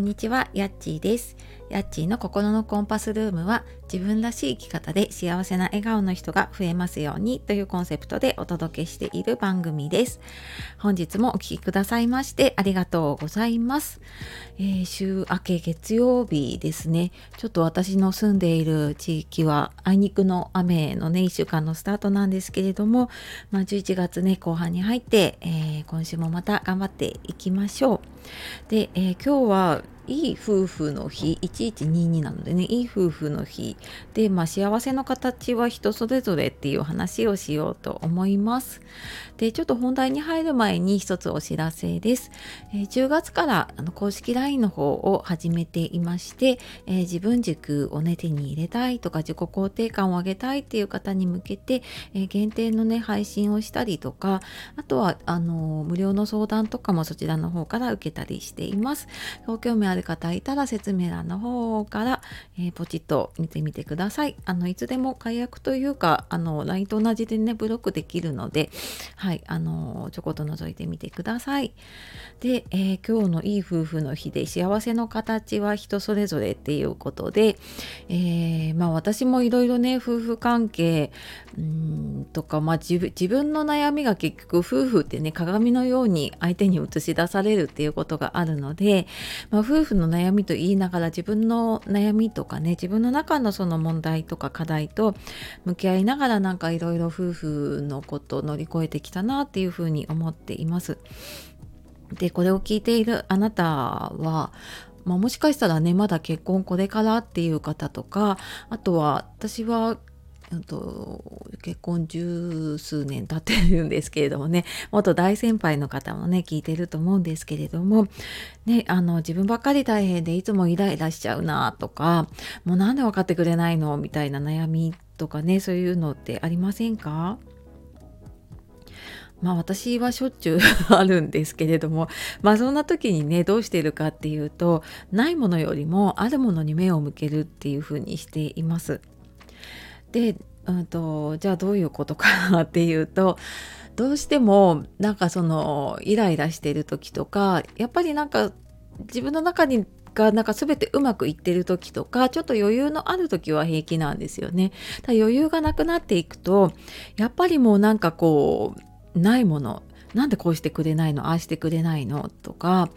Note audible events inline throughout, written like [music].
んにちは、やっちーです。やっちーの心のコンパスルームは自分らしい生き方で幸せな笑顔の人が増えますようにというコンセプトでお届けしている番組です。本日もお聴きくださいましてありがとうございます。えー週明け月曜日ですね。ちょっと私の住んでいる地域はあいにくの雨のね、1週間のスタートなんですけれども、まあ、11月ね、後半に入って、えー今週もまた頑張っていきましょう。で、えー今日はいい夫婦の日1122なのでねいい夫婦の日で、まあ、幸せの形は人それぞれっていう話をしようと思います。でちょっと本題に入る前に一つお知らせです、えー10月からあの公式 LINE の方を始めていまして、えー自分軸をね手に入れたいとか自己肯定感を上げたいっていう方に向けて、えー限定のね配信をしたりとかあとはあの無料の相談とかもそちらの方から受けたりしています。ご興味ある方いたら説明欄の方から、えーポチッと見てみてください。あのいつでも解約というかあの LINE と同じでねブロックできるのではいあのちょこっと覗いてみてください。で、えー今日のいい夫婦の日で幸せの形は人それぞれっていうことで、えーまあ私もいろいろね夫婦関係うんとか、まあ、自分自分の悩みが結局夫婦ってね鏡のように相手に映し出されるっていうことがあるので、まあ、夫婦の悩みと言いながら自分の悩みとかね自分の中のその問題とか課題と向き合いながらなんかいろいろ夫婦のことを乗り越えてきたなっていうふうに思っています。でこれを聞いているあなたは、まあ、もしかしたらねまだ結婚これからっていう方とかあとは私はと結婚十数年経ってるんですけれどもね元大先輩の方もね聞いてると思うんですけれども、ね、あの自分ばっかり大変でいつもイライラしちゃうなとかもうなんで分かってくれないのみたいな悩みとかねそういうのってありませんか？まあ私はしょっちゅう [laughs] あるんですけれどもまあそんな時にねどうしてるかっていうとないものよりもあるものに目を向けるっていうふうにしています。で、うん、とじゃあどういうことかなっていうとどうしてもなんかそのイライラしてる時とかやっぱりなんか自分の中にがなんか全てうまくいってる時とかちょっと余裕のある時は平気なんですよね。ただ余裕がなくなっていくとやっぱりもうなんかこうないもの。なんでこうしてくれないの？ああしてくれないの？とか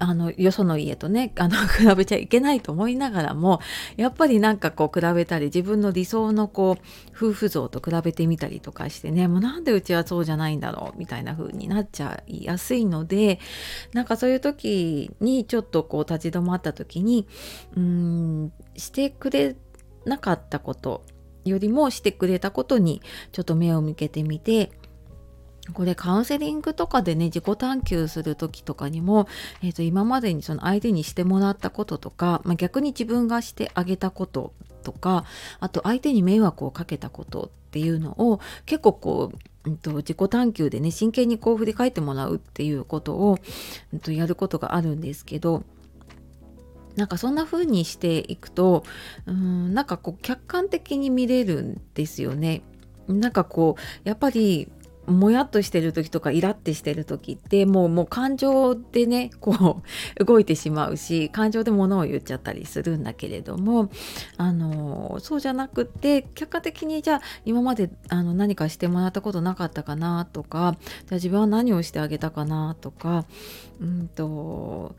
あのよその家とね [laughs] あの比べちゃいけないと思いながらもやっぱりなんかこう比べたり自分の理想のこう夫婦像と比べてみたりとかしてねもうなんでうちはそうじゃないんだろうみたいな風になっちゃいやすいのでなんかそういう時にちょっとこう立ち止まった時にうんしてくれなかったことよりもしてくれたことにちょっと目を向けてみてこれカウンセリングとかでね自己探求する時とかにも、えー、と今までにその相手にしてもらったこととか、まあ、逆に自分がしてあげたこととかあと相手に迷惑をかけたことっていうのを結構こう、うん、と自己探求でね真剣にこう振り返ってもらうっていうことを、うん、とやることがあるんですけどなんかそんな風にしていくとうんなんかこう客観的に見れるんですよね。なんかこうやっぱりもやっとしてる時とかイラってしてる時ってもうもう感情でねこう [laughs] 動いてしまうし感情で物を言っちゃったりするんだけれどもあのそうじゃなくて客観的にじゃあ今まであの何かしてもらったことなかったかなとかじゃあ自分は何をしてあげたかなとかうんと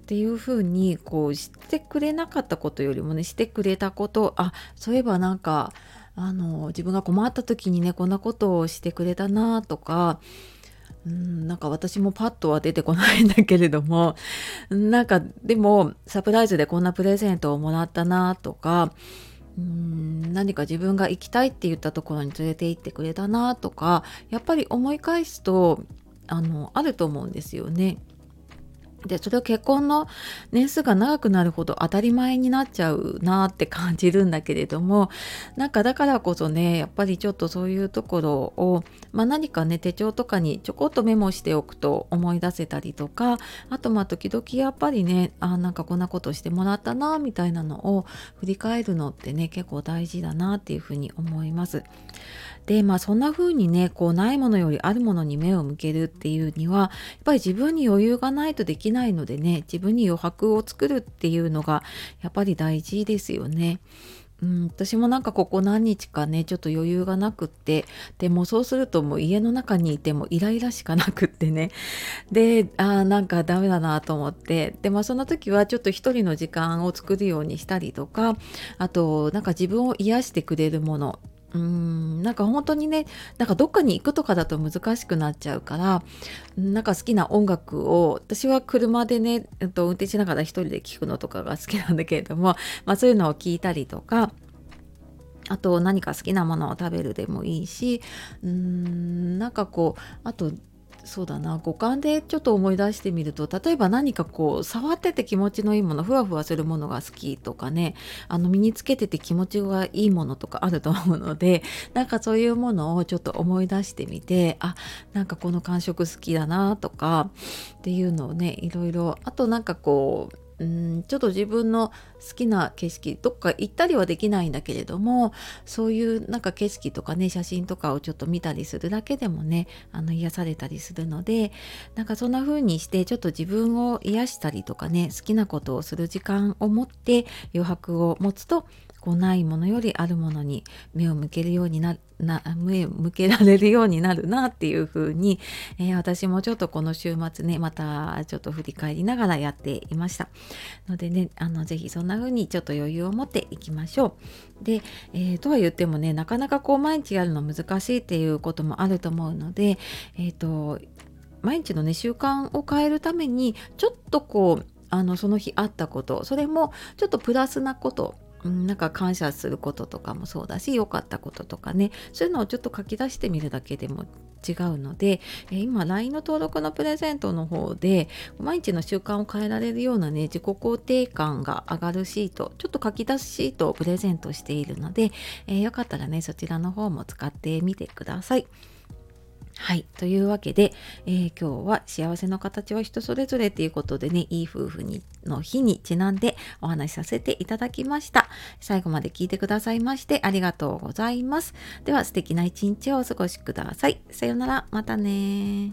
っていうふうにこうしてくれなかったことよりもねしてくれたことあそういえばなんかあの自分が困った時にねこんなことをしてくれたなとかうんなんか私もパッとは出てこないんだけれども [laughs] なんかでもサプライズでこんなプレゼントをもらったなとかうん何か自分が行きたいって言ったところに連れて行ってくれたなとかやっぱり思い返すとあのあると思うんですよね。でそれを結婚の年数が長くなるほど当たり前になっちゃうなって感じるんだけれどもなんかだからこそねやっぱりちょっとそういうところを、まあ、何かね手帳とかにちょこっとメモしておくと思い出せたりとかあとまあ時々やっぱりねあなんかこんなことしてもらったなみたいなのを振り返るのってね結構大事だなっていうふうに思います。でまあそんな風にねこうないものよりあるものに目を向けるっていうにはやっぱり自分に余裕がないとできないのでね自分に余白を作るっていうのがやっぱり大事ですよね。うん、私もなんかここ何日かねちょっと余裕がなくってでもそうするともう家の中にいてもイライラしかなくってねであなんかダメだなと思ってでまあその時はちょっと一人の時間を作るようにしたりとかあとなんか自分を癒してくれるものうんなんか本当にねなんかどっかに行くとかだと難しくなっちゃうからなんか好きな音楽を私は車でね、えっと、運転しながら一人で聴くのとかが好きなんだけれども、まあ、そういうのを聞いたりとかあと何か好きなものを食べるでもいいしうーんなんかこうあとそうだな。五感でちょっと思い出してみると例えば何かこう触ってて気持ちのいいものふわふわするものが好きとかね。あの身につけてて気持ちがいいものとかあると思うので [laughs] なんかそういうものをちょっと思い出してみてあなんかこの感触好きだなとかっていうのをねいろいろあとなんかこううんちょっと自分の好きな景色どっか行ったりはできないんだけれどもそういうなんか景色とかね写真とかをちょっと見たりするだけでもねあの癒されたりするのでなんかそんな風にしてちょっと自分を癒したりとかね好きなことをする時間を持って余白を持つとこうないものよりあるものに目を向けるようになな目を向けられるようになるなっていう風に、えー、私もちょっとこの週末ねまたちょっと振り返りながらやっていました。のでねあのぜひそんな風にちょっと余裕を持っていきましょう。で、えー、とは言ってもねなかなかこう毎日やるの難しいっていうこともあると思うのでえっ、ー、と毎日のね習慣を変えるためにちょっとこうあのその日あったことそれもちょっとプラスなことなんか感謝することとかもそうだし良かったこととかねそういうのをちょっと書き出してみるだけでも違うので、今 LINE の登録のプレゼントの方で毎日の習慣を変えられるようなね自己肯定感が上がるシートちょっと書き出すシートをプレゼントしているので、えー、よかったらねそちらの方も使ってみてください。はい。というわけで、えー、今日は幸せの形は人それぞれということでね、いい夫婦にの日にちなんでお話しさせていただきました。最後まで聞いてくださいましてありがとうございます。では素敵な一日をお過ごしください。さようなら。またね